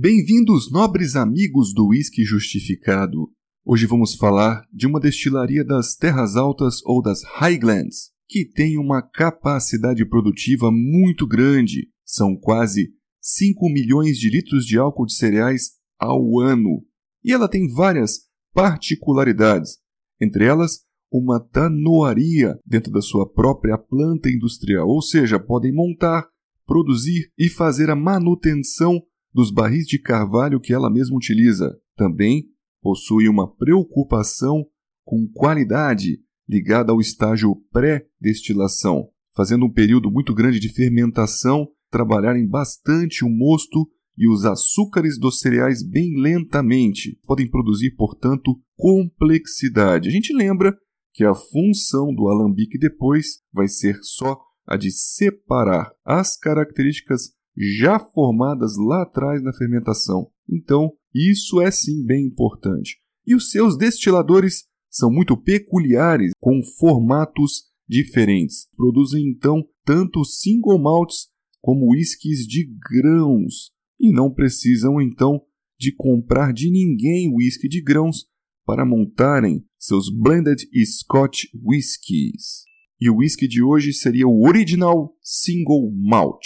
Bem-vindos, nobres amigos do Whisky Justificado. Hoje vamos falar de uma destilaria das Terras Altas ou das Highlands, que tem uma capacidade produtiva muito grande. São quase 5 milhões de litros de álcool de cereais ao ano. E ela tem várias particularidades, entre elas uma tanoaria dentro da sua própria planta industrial, ou seja, podem montar, produzir e fazer a manutenção dos barris de carvalho que ela mesma utiliza. Também possui uma preocupação com qualidade ligada ao estágio pré-destilação, fazendo um período muito grande de fermentação, trabalharem bastante o mosto e os açúcares dos cereais bem lentamente. Podem produzir, portanto, complexidade. A gente lembra que a função do alambique depois vai ser só a de separar as características já formadas lá atrás na fermentação. Então, isso é sim bem importante. E os seus destiladores são muito peculiares, com formatos diferentes. Produzem então tanto single malts como whiskies de grãos e não precisam então de comprar de ninguém whisky de grãos para montarem seus blended Scotch whiskies. E o whisky de hoje seria o original single malt.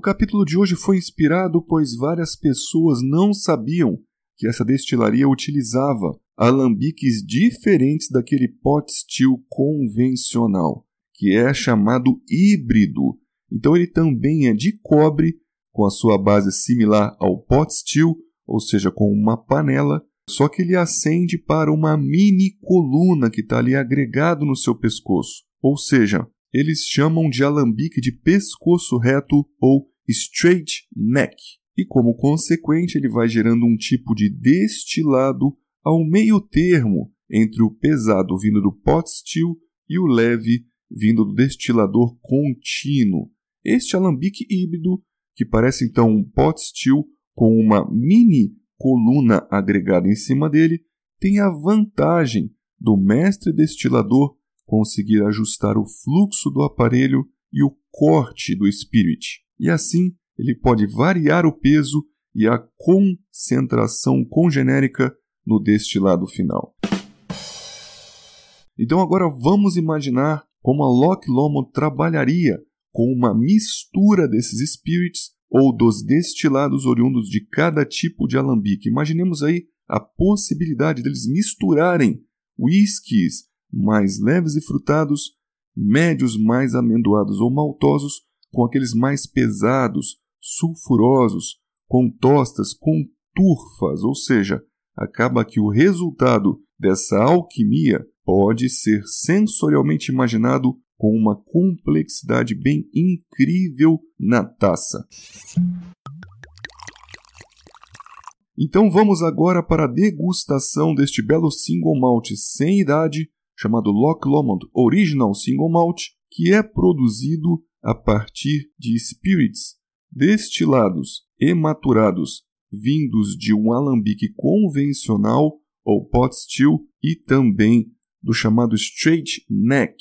O capítulo de hoje foi inspirado pois várias pessoas não sabiam que essa destilaria utilizava alambiques diferentes daquele pot still convencional, que é chamado híbrido. Então ele também é de cobre, com a sua base similar ao pot still, ou seja, com uma panela, só que ele acende para uma mini coluna que está ali agregado no seu pescoço. Ou seja, eles chamam de alambique de pescoço reto ou straight neck, e como consequente ele vai gerando um tipo de destilado ao meio termo entre o pesado vindo do pot still e o leve vindo do destilador contínuo. Este alambique híbrido, que parece então um pot still com uma mini coluna agregada em cima dele, tem a vantagem do mestre destilador conseguir ajustar o fluxo do aparelho e o corte do spirit e assim ele pode variar o peso e a concentração congenérica no destilado final. Então agora vamos imaginar como a Loch Lomond trabalharia com uma mistura desses spirits ou dos destilados oriundos de cada tipo de alambique. Imaginemos aí a possibilidade deles misturarem whiskies mais leves e frutados, médios mais amendoados ou maltosos com aqueles mais pesados, sulfurosos, com tostas, com turfas, ou seja, acaba que o resultado dessa alquimia pode ser sensorialmente imaginado com uma complexidade bem incrível na taça. Então vamos agora para a degustação deste belo single malt sem idade, chamado Loch Lomond Original Single Malt, que é produzido a partir de spirits destilados e maturados vindos de um alambique convencional ou pot still e também do chamado straight neck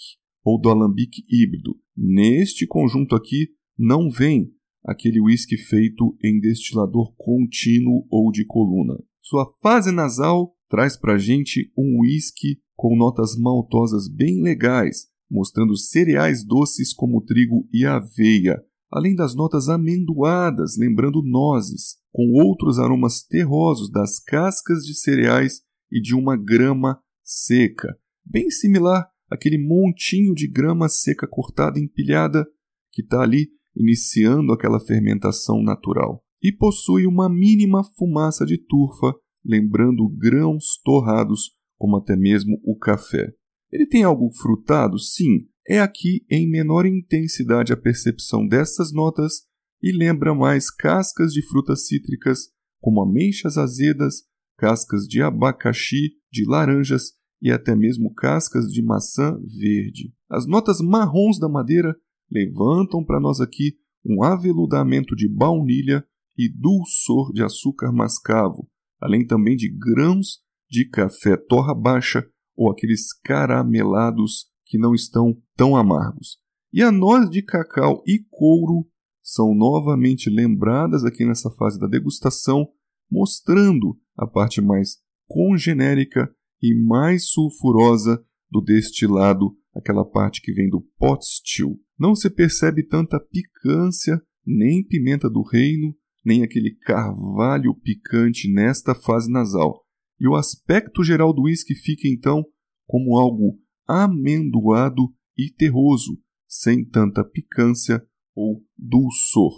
ou do alambique híbrido. Neste conjunto aqui não vem aquele whisky feito em destilador contínuo ou de coluna. Sua fase nasal traz para gente um whisky com notas maltosas bem legais, mostrando cereais doces como trigo e aveia, além das notas amendoadas, lembrando nozes, com outros aromas terrosos das cascas de cereais e de uma grama seca, bem similar àquele montinho de grama seca cortada e empilhada que está ali iniciando aquela fermentação natural. E possui uma mínima fumaça de turfa, lembrando grãos torrados, como até mesmo o café. Ele tem algo frutado? Sim, é aqui em menor intensidade a percepção dessas notas e lembra mais cascas de frutas cítricas, como ameixas azedas, cascas de abacaxi, de laranjas e até mesmo cascas de maçã verde. As notas marrons da madeira levantam para nós aqui um aveludamento de baunilha e dulçor de açúcar mascavo, além também de grãos de café torra baixa ou aqueles caramelados que não estão tão amargos. E a noz de cacau e couro são novamente lembradas aqui nessa fase da degustação, mostrando a parte mais congenérica e mais sulfurosa do destilado, aquela parte que vem do pot still. Não se percebe tanta picância, nem pimenta do reino, nem aquele carvalho picante nesta fase nasal. E o aspecto geral do whisky fica então como algo amendoado e terroso, sem tanta picância ou dulçor.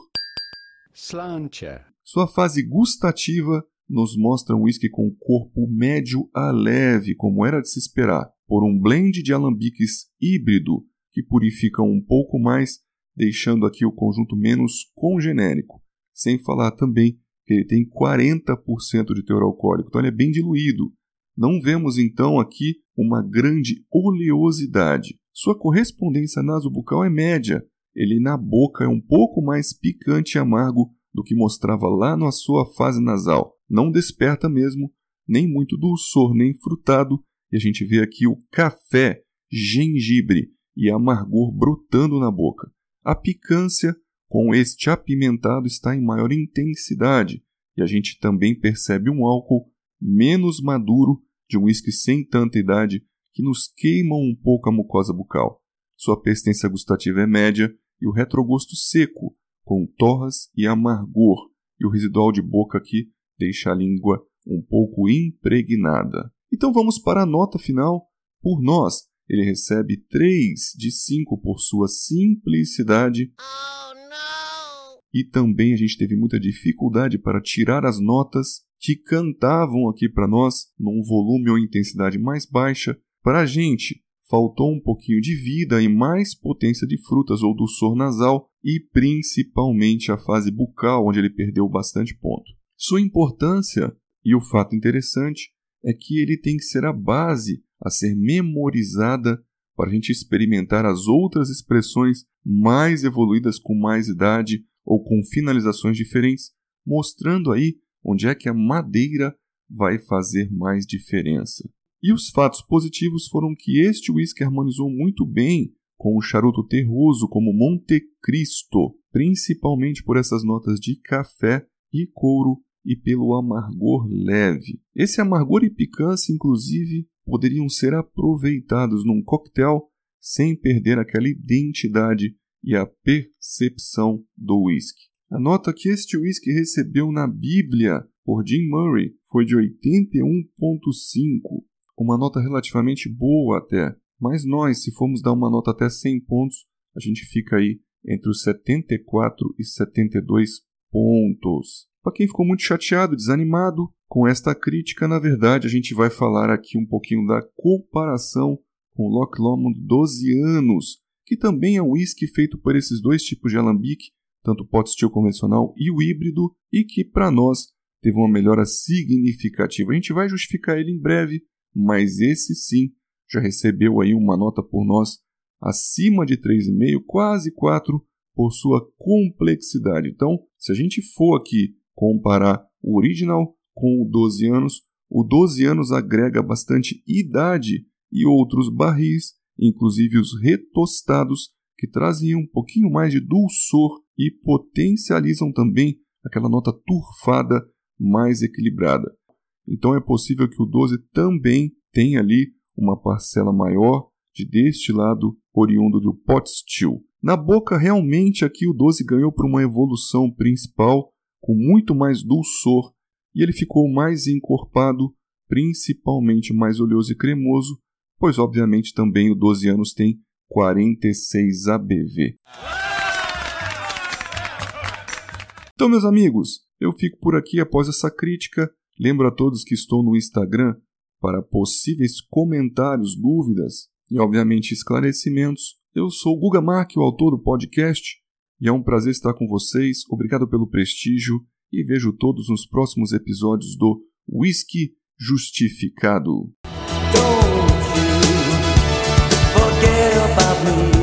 Slantia. Sua fase gustativa nos mostra um whisky com corpo médio a leve, como era de se esperar, por um blend de alambiques híbrido que purificam um pouco mais, deixando aqui o conjunto menos congenérico, sem falar também que ele tem 40% de teor alcoólico, então ele é bem diluído. Não vemos então aqui uma grande oleosidade. Sua correspondência nasobucal é média. Ele na boca é um pouco mais picante e amargo do que mostrava lá na sua fase nasal. Não desperta mesmo, nem muito dulçor, nem frutado, e a gente vê aqui o café, gengibre e amargor brotando na boca. A picância com este apimentado está em maior intensidade, e a gente também percebe um álcool menos maduro de um uísque sem tanta idade que nos queimam um pouco a mucosa bucal. Sua persistência gustativa é média e o retrogosto seco, com torras e amargor, e o residual de boca aqui deixa a língua um pouco impregnada. Então vamos para a nota final. Por nós, ele recebe 3 de 5 por sua simplicidade. Oh, e também a gente teve muita dificuldade para tirar as notas que cantavam aqui para nós num volume ou intensidade mais baixa. Para a gente, faltou um pouquinho de vida e mais potência de frutas ou do sor nasal e principalmente a fase bucal, onde ele perdeu bastante ponto. Sua importância e o fato interessante é que ele tem que ser a base a ser memorizada para a gente experimentar as outras expressões mais evoluídas com mais idade ou com finalizações diferentes, mostrando aí onde é que a madeira vai fazer mais diferença. E os fatos positivos foram que este whisky harmonizou muito bem com o charuto terroso como Monte Cristo, principalmente por essas notas de café e couro e pelo amargor leve. Esse amargor e picância, inclusive, poderiam ser aproveitados num coquetel sem perder aquela identidade e a percepção do whisky. A nota que este whisky recebeu na Bíblia por Jim Murray foi de 81.5, uma nota relativamente boa até. Mas nós, se formos dar uma nota até 100 pontos, a gente fica aí entre os 74 e 72 pontos. Para quem ficou muito chateado, desanimado com esta crítica, na verdade, a gente vai falar aqui um pouquinho da comparação com Loch Lomond 12 anos, que também é um whisky feito por esses dois tipos de alambique, tanto o pot still convencional e o híbrido, e que para nós teve uma melhora significativa. A gente vai justificar ele em breve, mas esse sim já recebeu aí uma nota por nós acima de 3,5, quase 4 por sua complexidade. Então, se a gente for aqui comparar o original com o 12 anos, o 12 anos agrega bastante idade e outros barris, inclusive os retostados, que trazem um pouquinho mais de dulçor e potencializam também aquela nota turfada mais equilibrada. Então é possível que o 12 também tenha ali uma parcela maior de destilado oriundo do pot still. Na boca, realmente aqui o 12 ganhou por uma evolução principal com muito mais dulçor e ele ficou mais encorpado, principalmente mais oleoso e cremoso, pois obviamente também o 12 anos tem 46 ABV. Então, meus amigos, eu fico por aqui após essa crítica. Lembro a todos que estou no Instagram para possíveis comentários, dúvidas e, obviamente, esclarecimentos. Eu sou o Guga Mark, o autor do podcast, e é um prazer estar com vocês. Obrigado pelo prestígio e vejo todos nos próximos episódios do Whisky Justificado. Don't you forget about me.